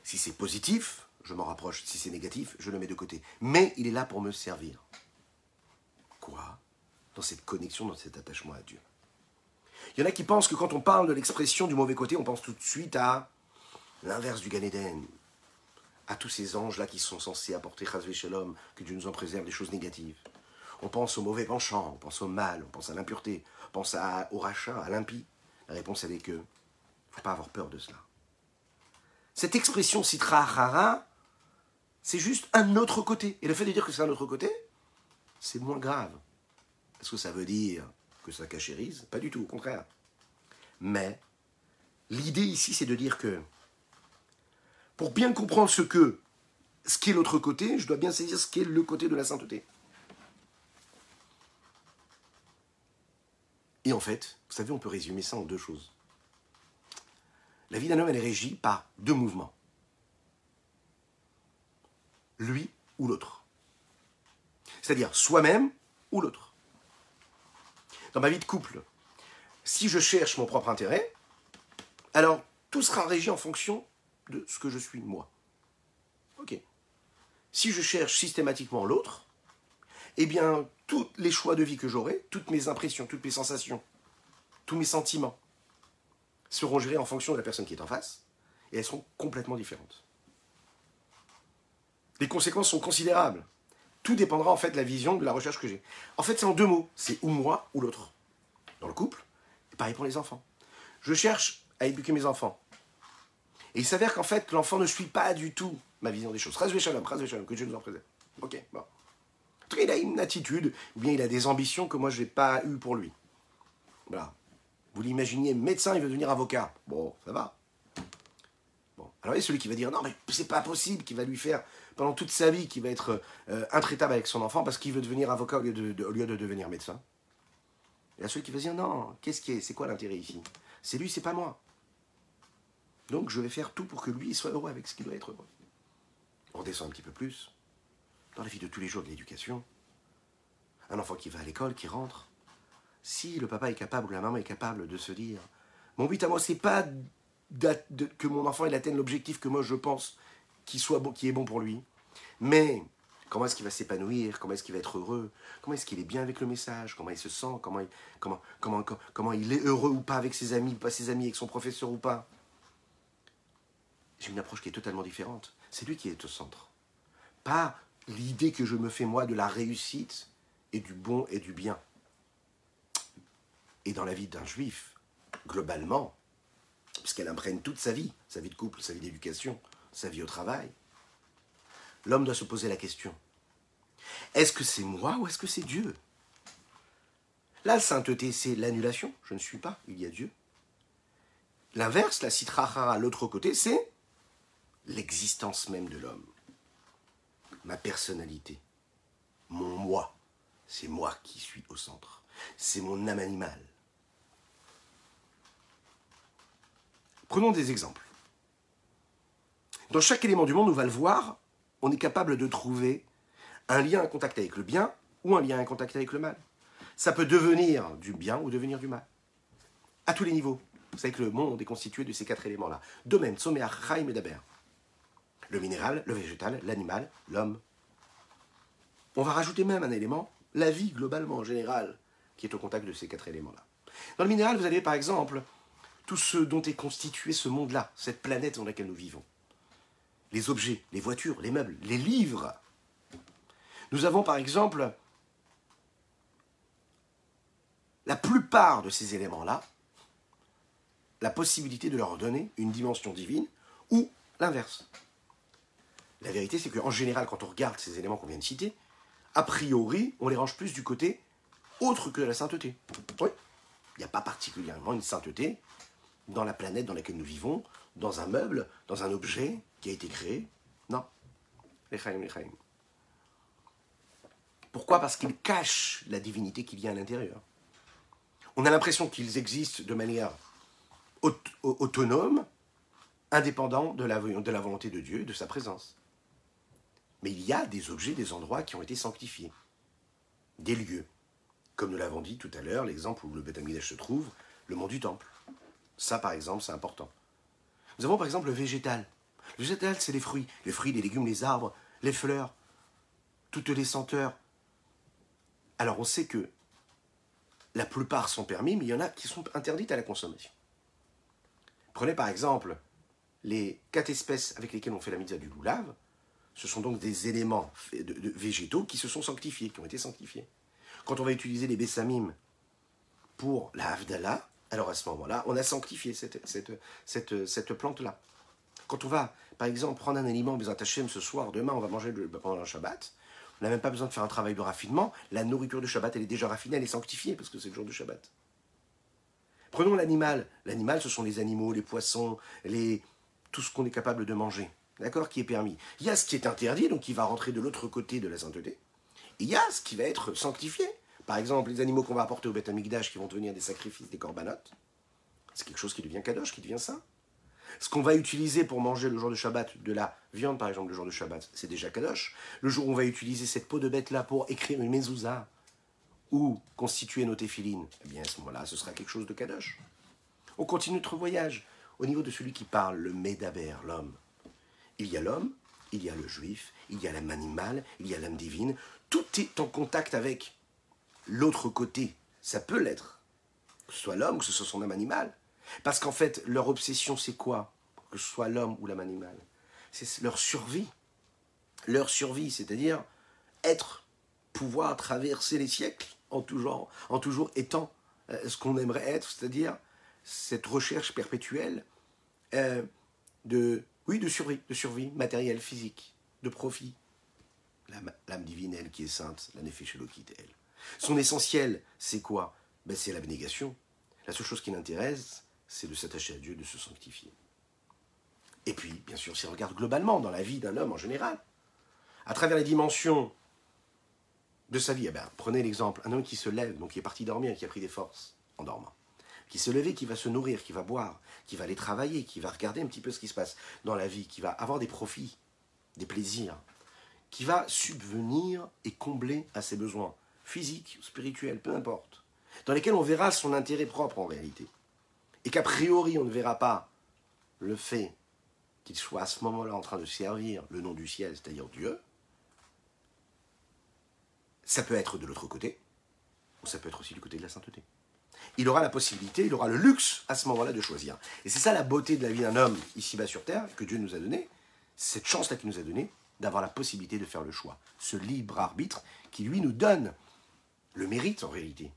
Si c'est positif, je m'en rapproche. Si c'est négatif, je le mets de côté. Mais il est là pour me servir. Quoi? Dans cette connexion, dans cet attachement à Dieu. Il y en a qui pensent que quand on parle de l'expression du mauvais côté, on pense tout de suite à l'inverse du Gan Eden, à tous ces anges-là qui sont censés apporter Shalom, que Dieu nous en préserve des choses négatives. On pense au mauvais penchant, on pense au mal, on pense à l'impureté, on pense au rachat, à l'impie. La réponse, elle est que faut pas avoir peur de cela. Cette expression citra hara, c'est juste un autre côté. Et le fait de dire que c'est un autre côté, c'est moins grave. Est-ce que ça veut dire que ça cachérise? Pas du tout, au contraire. Mais l'idée ici, c'est de dire que pour bien comprendre ce que ce qu'est l'autre côté, je dois bien saisir ce qu'est le côté de la sainteté. Et en fait, vous savez, on peut résumer ça en deux choses. La vie d'un homme, est régie par deux mouvements. Lui ou l'autre. C'est-à-dire soi-même ou l'autre. Dans ma vie de couple, si je cherche mon propre intérêt, alors tout sera régi en fonction de ce que je suis moi. Ok. Si je cherche systématiquement l'autre, eh bien, tous les choix de vie que j'aurai, toutes mes impressions, toutes mes sensations, tous mes sentiments seront gérés en fonction de la personne qui est en face, et elles seront complètement différentes. Les conséquences sont considérables. Tout dépendra en fait de la vision, de la recherche que j'ai. En fait, c'est en deux mots. C'est ou moi ou l'autre. Dans le couple, et pareil pour les enfants. Je cherche à éduquer mes enfants. Et il s'avère qu'en fait, l'enfant ne suit pas du tout ma vision des choses. Razvé shalom, que Dieu nous en préserve. Ok, bon il a une attitude, ou bien il a des ambitions que moi je n'ai pas eues pour lui. Voilà. Vous l'imaginez, médecin, il veut devenir avocat. Bon, ça va. Bon. Alors il y a celui qui va dire non, mais c'est pas possible, qu'il va lui faire pendant toute sa vie, qu'il va être euh, intraitable avec son enfant parce qu'il veut devenir avocat au lieu de, devenir médecin. Il y a celui qui va dire non, qu'est-ce qui est, c'est quoi l'intérêt ici? C'est lui, c'est pas moi. Donc je vais faire tout pour que lui soit heureux avec ce qu'il doit être heureux. On redescend un petit peu plus dans la vie de tous les jours de l'éducation, un enfant qui va à l'école, qui rentre, si le papa est capable ou la maman est capable de se dire Mon but à moi, c'est pas que mon enfant atteigne l'objectif que moi je pense qui, soit qui est bon pour lui, mais comment est-ce qu'il va s'épanouir, comment est-ce qu'il va être heureux, comment est-ce qu'il est bien avec le message, comment il se sent, comment il, comment, comment, comment il est heureux ou pas avec ses amis, pas ses amis avec son professeur ou pas. J'ai une approche qui est totalement différente. C'est lui qui est au centre. Pas l'idée que je me fais moi de la réussite et du bon et du bien. Et dans la vie d'un juif, globalement, puisqu'elle imprègne toute sa vie, sa vie de couple, sa vie d'éducation, sa vie au travail, l'homme doit se poser la question, est-ce que c'est moi ou est-ce que c'est Dieu? La sainteté, c'est l'annulation, je ne suis pas, il y a Dieu. L'inverse, la citrahara, l'autre côté, c'est l'existence même de l'homme. Ma personnalité, mon moi, c'est moi qui suis au centre. C'est mon âme animale. Prenons des exemples. Dans chaque élément du monde, on va le voir, on est capable de trouver un lien, un contact avec le bien ou un lien, un contact avec le mal. Ça peut devenir du bien ou devenir du mal. À tous les niveaux. Vous savez que le monde est constitué de ces quatre éléments-là. Domaine, sommet, Chaim et Daber. Le minéral, le végétal, l'animal, l'homme. On va rajouter même un élément, la vie globalement en général, qui est au contact de ces quatre éléments-là. Dans le minéral, vous avez par exemple tout ce dont est constitué ce monde-là, cette planète dans laquelle nous vivons. Les objets, les voitures, les meubles, les livres. Nous avons par exemple la plupart de ces éléments-là, la possibilité de leur donner une dimension divine ou l'inverse. La vérité, c'est qu'en général, quand on regarde ces éléments qu'on vient de citer, a priori, on les range plus du côté autre que la sainteté. Oui, il n'y a pas particulièrement une sainteté dans la planète dans laquelle nous vivons, dans un meuble, dans un objet qui a été créé. Non. Pourquoi? Parce qu'ils cachent la divinité qui vient à l'intérieur. On a l'impression qu'ils existent de manière autonome, indépendant de la, de la volonté de Dieu, de sa présence. Mais il y a des objets, des endroits qui ont été sanctifiés, des lieux. Comme nous l'avons dit tout à l'heure, l'exemple où le Beth se trouve, le mont du Temple. Ça, par exemple, c'est important. Nous avons par exemple le végétal. Le végétal, c'est les fruits. Les fruits, les légumes, les arbres, les fleurs, toutes les senteurs. Alors on sait que la plupart sont permis, mais il y en a qui sont interdites à la consommation. Prenez par exemple les quatre espèces avec lesquelles on fait la mitzvah du loulave. Ce sont donc des éléments végétaux qui se sont sanctifiés, qui ont été sanctifiés. Quand on va utiliser les bessamim pour la Havdalah, alors à ce moment-là, on a sanctifié cette, cette, plante-là. Quand on va, par exemple, prendre un aliment, ce soir, demain, on va manger pendant le Shabbat, on n'a même pas besoin de faire un travail de raffinement. La nourriture de Shabbat, elle est déjà raffinée, elle est sanctifiée parce que c'est le jour de Shabbat. Prenons l'animal. L'animal, ce sont les animaux, les poissons, les... tout ce qu'on est capable de manger. D'accord Qui est permis. Il y a ce qui est interdit, donc qui va rentrer de l'autre côté de la sainteté. Et il y a ce qui va être sanctifié. Par exemple, les animaux qu'on va apporter au Beth qui vont devenir des sacrifices, des corbanotes, c'est quelque chose qui devient kadosh, qui devient saint. Ce qu'on va utiliser pour manger le jour de Shabbat, de la viande par exemple le jour de Shabbat, c'est déjà kadosh. Le jour où on va utiliser cette peau de bête-là pour écrire une mezouza ou constituer nos téphilines, eh bien à ce moment-là, ce sera quelque chose de kadosh. On continue notre voyage au niveau de celui qui parle, le Médaber, l'homme. Il y a l'homme, il y a le juif, il y a l'âme animale, il y a l'âme divine. Tout est en contact avec l'autre côté. Ça peut l'être. Que ce soit l'homme, que ce soit son âme animale. Parce qu'en fait, leur obsession, c'est quoi Que ce soit l'homme ou l'âme animale. C'est leur survie. Leur survie, c'est-à-dire être, pouvoir traverser les siècles en toujours, en toujours étant euh, ce qu'on aimerait être, c'est-à-dire cette recherche perpétuelle euh, de, oui, de survie, de survie matérielle, physique, de profit. L'âme divine, elle, qui est sainte, la Nefesh elle. Son essentiel, c'est quoi? Ben, C'est l'abnégation. La seule chose qui l'intéresse, c'est de s'attacher à Dieu, de se sanctifier. Et puis, bien sûr, si on regarde globalement dans la vie d'un homme en général, à travers les dimensions de sa vie, eh ben, prenez l'exemple, un homme qui se lève, donc qui est parti dormir, qui a pris des forces en dormant, qui se lève, qui va se nourrir, qui va boire, qui va aller travailler, qui va regarder un petit peu ce qui se passe dans la vie, qui va avoir des profits, des plaisirs, qui va subvenir et combler à ses besoins physiques, spirituels, peu importe, dans lesquels on verra son intérêt propre en réalité. Et qu'a priori on ne verra pas le fait qu'il soit à ce moment-là en train de servir le nom du ciel, c'est-à-dire Dieu, ça peut être de l'autre côté, ou ça peut être aussi du côté de la sainteté. Il aura la possibilité, il aura le luxe à ce moment-là de choisir. Et c'est ça la beauté de la vie d'un homme ici-bas sur Terre, que Dieu nous a donné, cette chance-là qu'il nous a donnée, d'avoir la possibilité de faire le choix. Ce libre arbitre qui, lui, nous donne le mérite en réalité.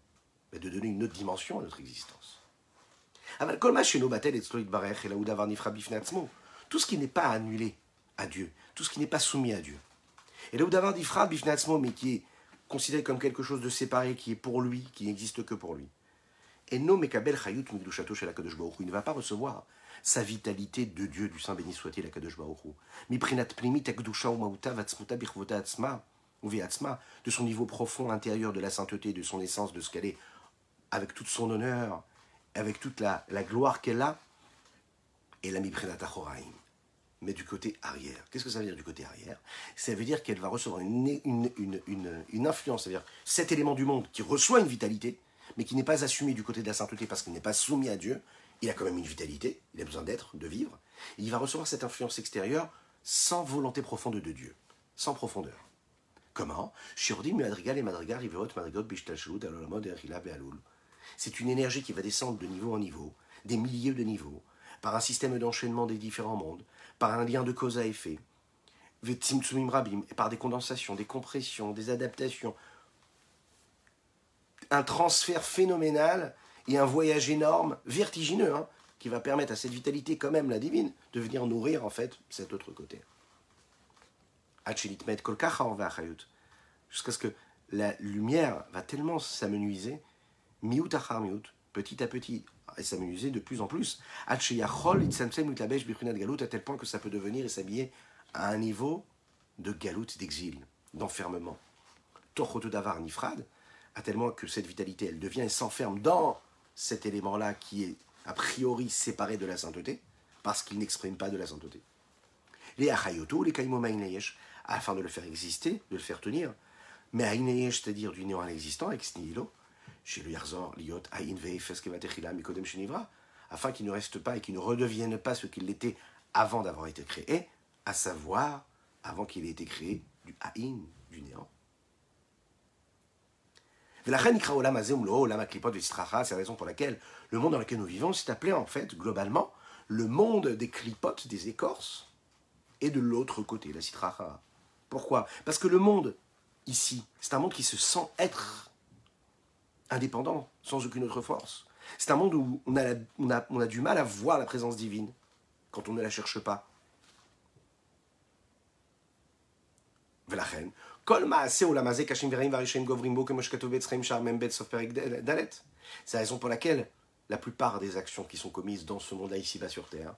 et de donner une autre dimension à notre existence. Tout ce qui n'est pas annulé à Dieu, tout ce qui n'est pas soumis à Dieu. Et mais qui est considéré comme quelque chose de séparé, qui est pour lui, qui n'existe que pour lui. Et Il ne va pas recevoir sa vitalité de Dieu, du Saint béni soit-il, la Kadosh Baruch Miprinat pnimit akdusha umauta vatzmuta bichvota atzma, de son niveau profond intérieur de la sainteté, de son essence, de ce qu'elle est, avec toute son honneur, avec toute la, la gloire qu'elle a, et la miprinat achoraim mais du côté arrière. Qu'est-ce que ça veut dire du côté arrière? Ça veut dire qu'elle va recevoir une, une, influence, c'est-à-dire cet élément du monde qui reçoit une vitalité, mais qui n'est pas assumé du côté de la sainteté parce qu'il n'est pas soumis à Dieu. Il a quand même une vitalité, il a besoin d'être, de vivre. il va recevoir cette influence extérieure sans volonté profonde de Dieu, sans profondeur. Comment? C'est une énergie qui va descendre de niveau en niveau, des milliers de niveaux, par un système d'enchaînement des différents mondes, par un lien de cause à effet, et par des condensations, des compressions, des adaptations, un transfert phénoménal et un voyage énorme, vertigineux, hein, qui va permettre à cette vitalité, quand même la divine, de venir nourrir en fait cet autre côté. Jusqu'à ce que la lumière va tellement s'amenuiser, petit à petit, et s'amuser de plus en plus, à tel point que ça peut devenir et s'habiller à un niveau de galout, d'exil, d'enfermement. davar nifrad, à tellement que cette vitalité, elle devient et s'enferme dans cet élément-là qui est a priori séparé de la sainteté, parce qu'il n'exprime pas de la sainteté. Les achayoto, les afin de le faire exister, de le faire tenir, mais aïneyesh, c'est-à-dire du néant à l'existant, ex nihilo, chez le Yarzor, Liot, Aïn Mikodem Shenivra, afin qu'il ne reste pas et qu'il ne redevienne pas ce qu'il était avant d'avoir été créé, à savoir avant qu'il ait été créé du Aïn, du néant. C'est la raison pour laquelle le monde dans lequel nous vivons s'est appelé en fait globalement le monde des clipotes, des écorces, et de l'autre côté, la citracha. Pourquoi? Parce que le monde ici, c'est un monde qui se sent être indépendant, sans aucune autre force. C'est un monde où on a, on, a, on a, du mal à voir la présence divine quand on ne la cherche pas. C'est la raison pour laquelle la plupart des actions qui sont commises dans ce monde-là, ici-bas sur Terre,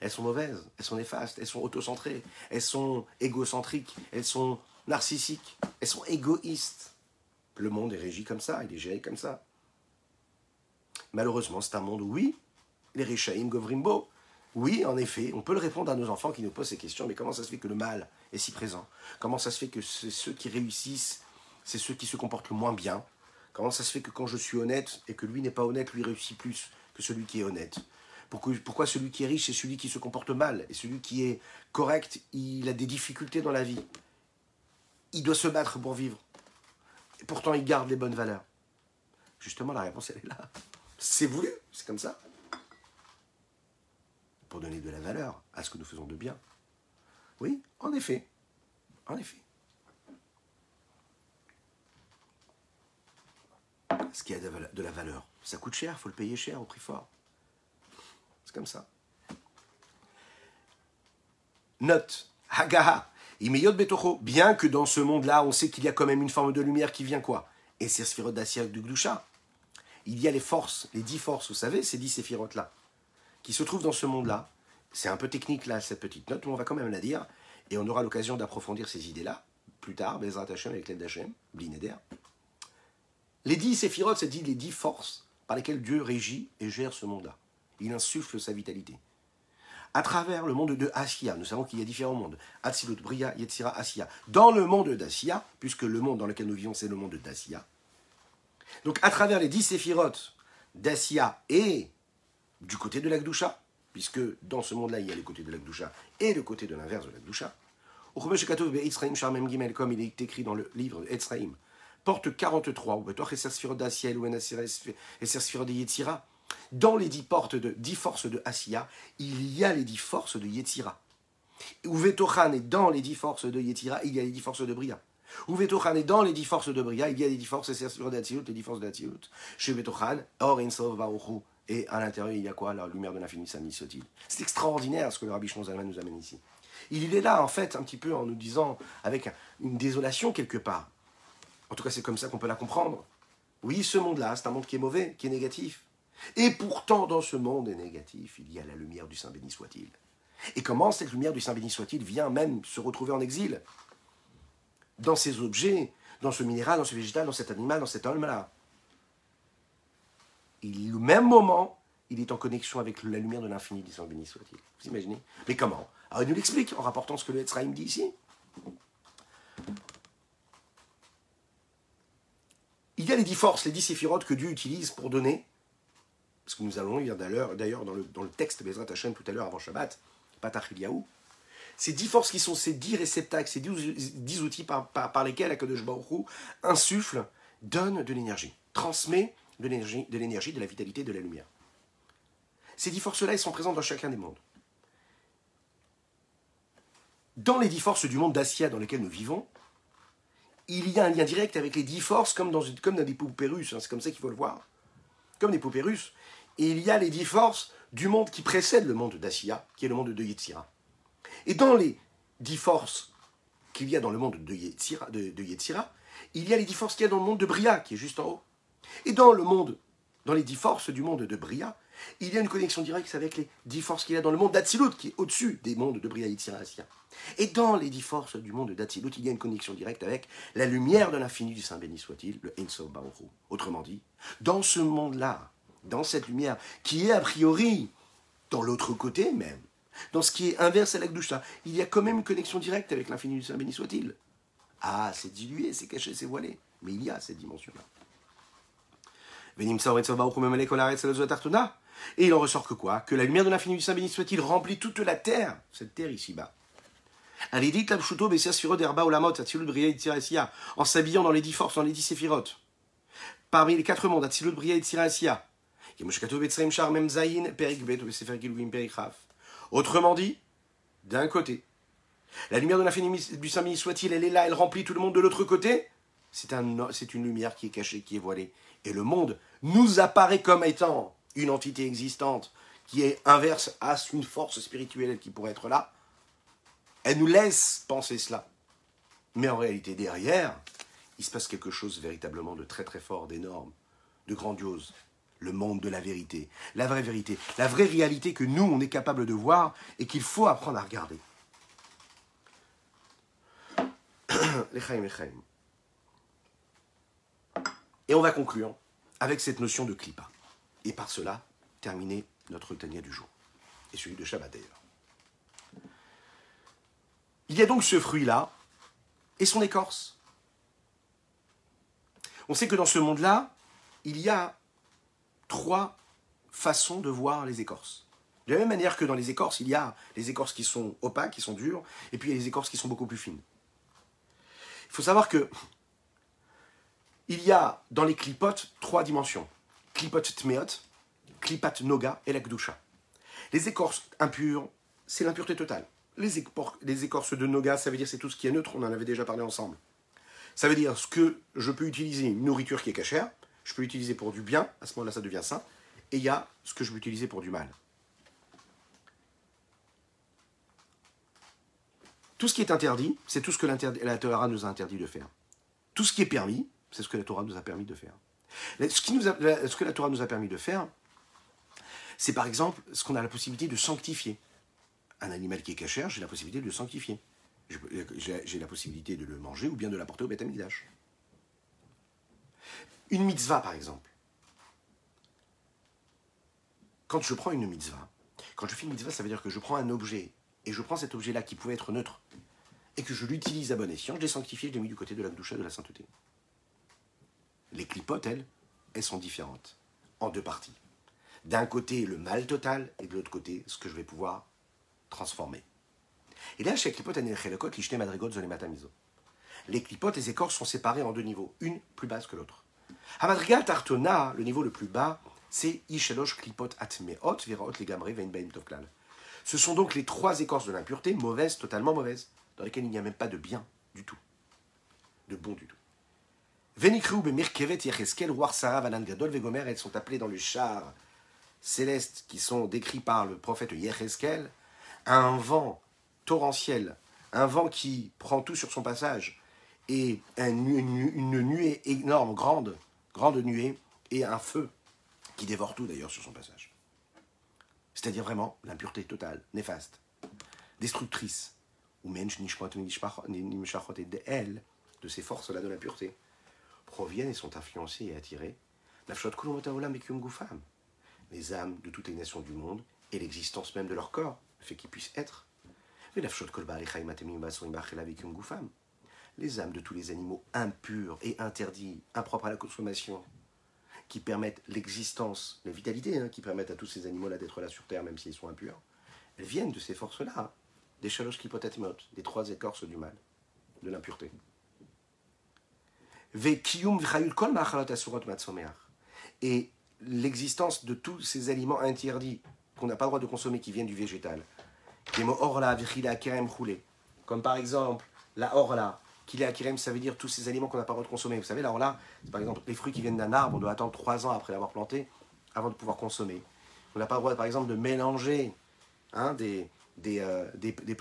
elles sont mauvaises, elles sont néfastes, elles sont autocentrées, elles sont égocentriques, elles sont narcissiques, elles sont égoïstes. Le monde est régi comme ça, il est géré comme ça. Malheureusement, c'est un monde où, oui, les Rechaim Govrimbo, oui, en effet, on peut le répondre à nos enfants qui nous posent ces questions, mais comment ça se fait que le mal est si présent? Comment ça se fait que c'est ceux qui réussissent, c'est ceux qui se comportent le moins bien? Comment ça se fait que quand je suis honnête et que lui n'est pas honnête, lui réussit plus que celui qui est honnête? Pourquoi, celui qui est riche, c'est celui qui se comporte mal Et celui qui est correct, il a des difficultés dans la vie. Il doit se battre pour vivre. Et pourtant, il garde les bonnes valeurs. Justement, la réponse, elle est là. C'est voulu, c'est comme ça. Pour donner de la valeur à ce que nous faisons de bien. Oui, en effet. En effet. Ce qui a de la valeur, ça coûte cher, il faut le payer cher au prix fort. C'est comme ça. Note, Hagaha, bien que dans ce monde-là, on sait qu'il y a quand même une forme de lumière qui vient quoi Et c'est Sphirot d'Assia du Gdusha. Il y a les forces, les dix forces, vous savez, ces dix séphirotes-là, qui se trouvent dans ce monde-là. C'est un peu technique là, cette petite note, mais on va quand même la dire, et on aura l'occasion d'approfondir ces idées-là plus tard, Bezrat Hashem avec l'aide d'Hachem, Blineder. Les dix séphirotes, c'est dit les dix forces par lesquelles Dieu régit et gère ce monde-là. Il insuffle sa vitalité à travers le monde de Asiya. Nous savons qu'il y a différents mondes. Atzilut, Bria, Yetzira, Asiya. Dans le monde d'Asiya, puisque le monde dans lequel nous vivons, c'est le monde d'Asiya. Donc à travers les dix séphirotes d'Asiya et du côté de l'Akdusha, puisque dans ce monde-là, il y a le côté de l'Akdusha et le côté de l'inverse de l'Akdusha. Comme il est écrit dans le livre Etzraim, porte 43, ou Yetzira, dans les dix portes de dix forces de Asiya, il y a les dix forces de Yetzira. Ou Vetochan, et dans les dix forces de Yetzira, il y a les dix forces de Bria. Ou Vetochan, et dans les dix forces de Bria, il y a les dix forces, c'est sur les dix forces de Chez Vetochan, Or Insov Baruchu. Et à l'intérieur, il y a quoi La lumière de l'infini, ça C'est extraordinaire ce que le Rabbi Shmozalman nous amène ici. Il est là, en fait, un petit peu en nous disant, avec une désolation quelque part. En tout cas, c'est comme ça qu'on peut la comprendre. Oui, ce monde-là, c'est un monde qui est mauvais, qui est négatif. Et pourtant, dans ce monde négatif, il y a la lumière du Saint béni soit-il. Et comment cette lumière du Saint béni soit-il vient même se retrouver en exil Dans ces objets, dans ce minéral, dans ce végétal, dans cet animal, dans cet homme-là? Il, au même moment, il est en connexion avec la lumière de l'infini du Saint béni soit-il. Vous imaginez? Mais comment? Alors il nous l'explique en rapportant ce que le Etzraïm dit ici. Il y a les dix forces, les dix séphirotes que Dieu utilise pour donner ce que nous allons lire d'ailleurs dans le, dans le texte Bezrat Hashem tout à l'heure avant Shabbat, Patach ces dix forces qui sont ces dix réceptacles, ces dix, outils par, par, lesquels Akadosh Baruch insuffle, donne de l'énergie, transmet de l'énergie, de de la vitalité, de la lumière. Ces dix forces-là, elles sont présentes dans chacun des mondes. Dans les dix forces du monde d'Asia dans lesquelles nous vivons, il y a un lien direct avec les dix forces comme dans, des poupées hein, c'est comme ça qu'il faut le voir. Comme des poupées et il y a les dix forces du monde qui précède le monde d'Assia, qui est le monde de Yetzira. Et dans les dix forces qu'il y a dans le monde de Yetzira, il y a les dix forces qu'il y a dans le monde de Bria, qui est juste en haut. Et dans le monde, dans les dix forces du monde de Bria, il y a une connexion directe avec les dix forces qu'il y a dans le monde d'Atsilut, qui est au-dessus des mondes de Bria, Yetzira, Assia. Et dans les dix forces du monde d'Atsilut, il y a une connexion directe avec la lumière de l'infini du Saint béni soit-il, le Enso Baoru. Autrement dit, dans ce monde-là, dans cette lumière, qui est a priori dans l'autre côté même, dans ce qui est inverse à l'Akdusha, il y a quand même une connexion directe avec l'infini du Saint béni soit-il. Ah, c'est dilué, c'est caché, c'est voilé, mais il y a cette dimension-là. Et il en ressort que quoi? Que la lumière de l'infini du Saint béni soit-il remplit toute la terre, cette terre ici-bas. En s'habillant dans les dix forces, dans les dix séphirotes. Parmi les quatre mondes, Atzilut, Bria et Autrement dit, d'un côté, la lumière de l'infini du Saint soit-il, elle est là, elle remplit tout le monde de l'autre côté. C'est un, une lumière qui est cachée, qui est voilée. Et le monde nous apparaît comme étant une entité existante qui est inverse à une force spirituelle qui pourrait être là. Elle nous laisse penser cela. Mais en réalité, derrière, il se passe quelque chose véritablement de très très fort, d'énorme, de grandiose le monde de la vérité, la vraie vérité, la vraie réalité que nous, on est capable de voir et qu'il faut apprendre à regarder. Et on va conclure avec cette notion de clipa. Et par cela, terminer notre tania du jour. Et celui de Shabbat d'ailleurs. Il y a donc ce fruit-là et son écorce. On sait que dans ce monde-là, il y a trois façons de voir les écorces. De la même manière que dans les écorces, il y a les écorces qui sont opaques, qui sont dures, et puis il y a les écorces qui sont beaucoup plus fines. Il faut savoir que il y a dans les clipotes trois dimensions. Clipot tmeot, clipat noga et la Les écorces impures, c'est l'impureté totale. Les, les écorces de noga, ça veut dire c'est tout ce qui est neutre, on en avait déjà parlé ensemble. Ça veut dire ce que je peux utiliser, une nourriture qui est cachère, je peux l'utiliser pour du bien, à ce moment-là ça devient saint, et il y a ce que je peux utiliser pour du mal. Tout ce qui est interdit, c'est tout ce que la Torah nous a interdit de faire. Tout ce qui est permis, c'est ce que la Torah nous a permis de faire. Ce, que la Torah nous a permis de faire, c'est par exemple ce qu'on a la possibilité de sanctifier. Un animal qui est cachère, j'ai la possibilité de le sanctifier. J'ai la possibilité de le manger ou bien de l'apporter au Beth Amikdash. Une mitzvah, par exemple. Quand je prends une mitzvah, quand je fais une mitzvah, ça veut dire que je prends un objet, et je prends cet objet-là qui pouvait être neutre, et que je l'utilise à bon escient, je l'ai sanctifié, je l'ai mis du côté de la doucha de la sainteté. Les clipotes, elles, elles sont différentes, en deux parties. D'un côté, le mal total, et de l'autre côté, ce que je vais pouvoir transformer. Et là, chez clipotes, les clipotes et les écorces sont séparés en deux niveaux, une plus basse que l'autre. Hamadrigal Tartona, le niveau le plus bas, c'est Ishelosh Klipot Atmeot Viraot Legamre Veinbaim Tovklal. Ce sont donc les trois écorces de l'impureté, mauvaises, totalement mauvaises, dans lesquelles il n'y a même pas de bien du tout. de bon du tout. Venikru Mirkevet Yecheskel, Warsara, Vanan Gadol, Vegomer, elles sont appelées dans le char célestes qui sont décrits par le prophète Yecheskel, un vent torrentiel, un vent qui prend tout sur son passage, et une, nuée énorme, grande, grande nuée, et un feu qui dévore tout d'ailleurs sur son passage. C'est-à-dire vraiment l'impureté totale, néfaste, destructrice. Ou et elles, de ces forces-là de l'impureté, proviennent et sont influencées et attirées les âmes de toutes les nations du monde et l'existence même de leur corps, le fait qu'ils puissent être. Les âmes de tous les animaux impurs et interdits, impropres à la consommation, qui permettent l'existence, la vitalité, hein, qui permettent à tous ces animaux-là d'être là sur Terre, même s'ils sont impurs, elles viennent de ces forces-là, des chalosh klipotatimot, des trois écorces du mal, de l'impureté. Et l'existence de tous ces aliments interdits qu'on n'a pas le droit de consommer qui viennent du végétal. Comme par exemple la orla, qu'il est akirem, ça veut dire tous ces aliments qu'on n'a pas le droit de consommer. Vous savez, orla, c'est par exemple les fruits qui viennent d'un arbre, on doit attendre trois ans après l'avoir planté avant de pouvoir consommer. On n'a pas le droit, par exemple, de mélanger hein, euh, des,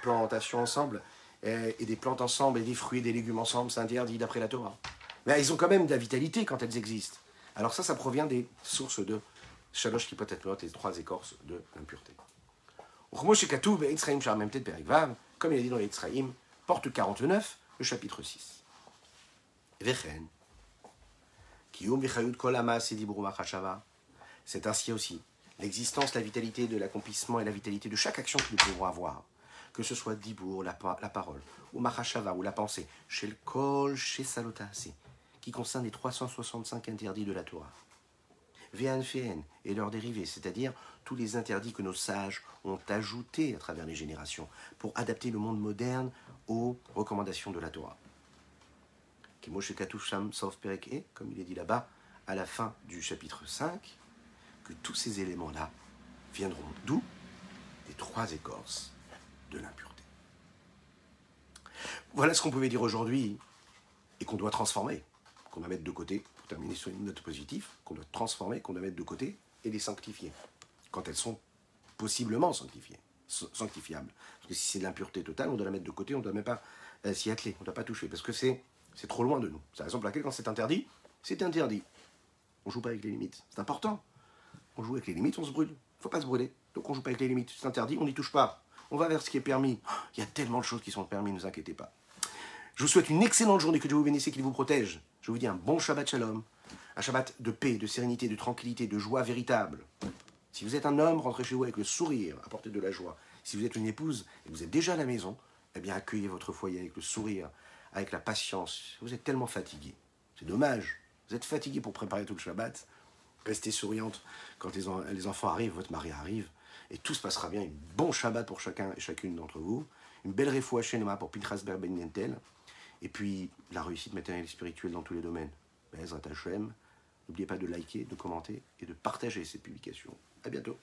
plantations ensemble et, des plantes ensemble et des fruits des légumes ensemble, c'est interdit d'après la Torah. Mais ils ont quand même de la vitalité quand elles existent. Alors ça, ça provient des sources de Shalosh qui peut être les trois écorces de l'impureté. Comme il a dit dans les porte 49, le chapitre 6. C'est ainsi aussi l'existence, la vitalité de l'accomplissement et la vitalité de chaque action que nous pouvons avoir, que ce soit Dibour, la, parole, ou Machashava, ou la pensée, chez le Kol, chez Salotasi, qui concerne les 365 interdits de la Torah. Ve'anfeen et leurs dérivés, c'est-à-dire tous les interdits que nos sages ont ajoutés à travers les générations pour adapter le monde moderne aux recommandations de la Torah. Comme il est dit là-bas, à la fin du chapitre 5, que tous ces éléments-là viendront d'où? Des trois écorces de l'impureté. Voilà ce qu'on pouvait dire aujourd'hui et qu'on doit transformer qu'on doit mettre de côté, pour terminer sur une note positive, qu'on doit transformer, qu'on doit mettre de côté et les sanctifier, quand elles sont possiblement sanctifiées, sanctifiables. Parce que si c'est de l'impureté totale, on doit la mettre de côté, on ne doit même pas euh, s'y atteler, on ne doit pas toucher, parce que c'est, trop loin de nous. C'est la raison pour laquelle, quand c'est interdit, c'est interdit. On joue pas avec les limites. C'est important. On joue avec les limites, on se brûle. Il ne faut pas se brûler. Donc on joue pas avec les limites. C'est interdit, on n'y touche pas. On va vers ce qui est permis. Il y a tellement de choses qui sont permis, ne vous inquiétez pas. Je vous souhaite une excellente journée, que Dieu vous bénisse et qu'il vous protège. Je vous dis un bon Shabbat Shalom, un Shabbat de paix, de sérénité, de tranquillité, de joie véritable. Si vous êtes un homme, rentrez chez vous avec le sourire, apportez de la joie. Si vous êtes une épouse et vous êtes déjà à la maison, eh bien accueillez votre foyer avec le sourire, avec la patience. Vous êtes tellement fatigué. C'est dommage. Vous êtes fatigué pour préparer tout le Shabbat. Restez souriante quand les, enfants arrivent, votre mari arrive, et tout se passera bien. Un bon Shabbat pour chacun et chacune d'entre vous. Une belle réfoua pour Pinchas Ben Yentel. Et puis, la réussite matérielle et spirituelle dans tous les domaines. N'oubliez pas de liker, de commenter et de partager ces publications. À bientôt.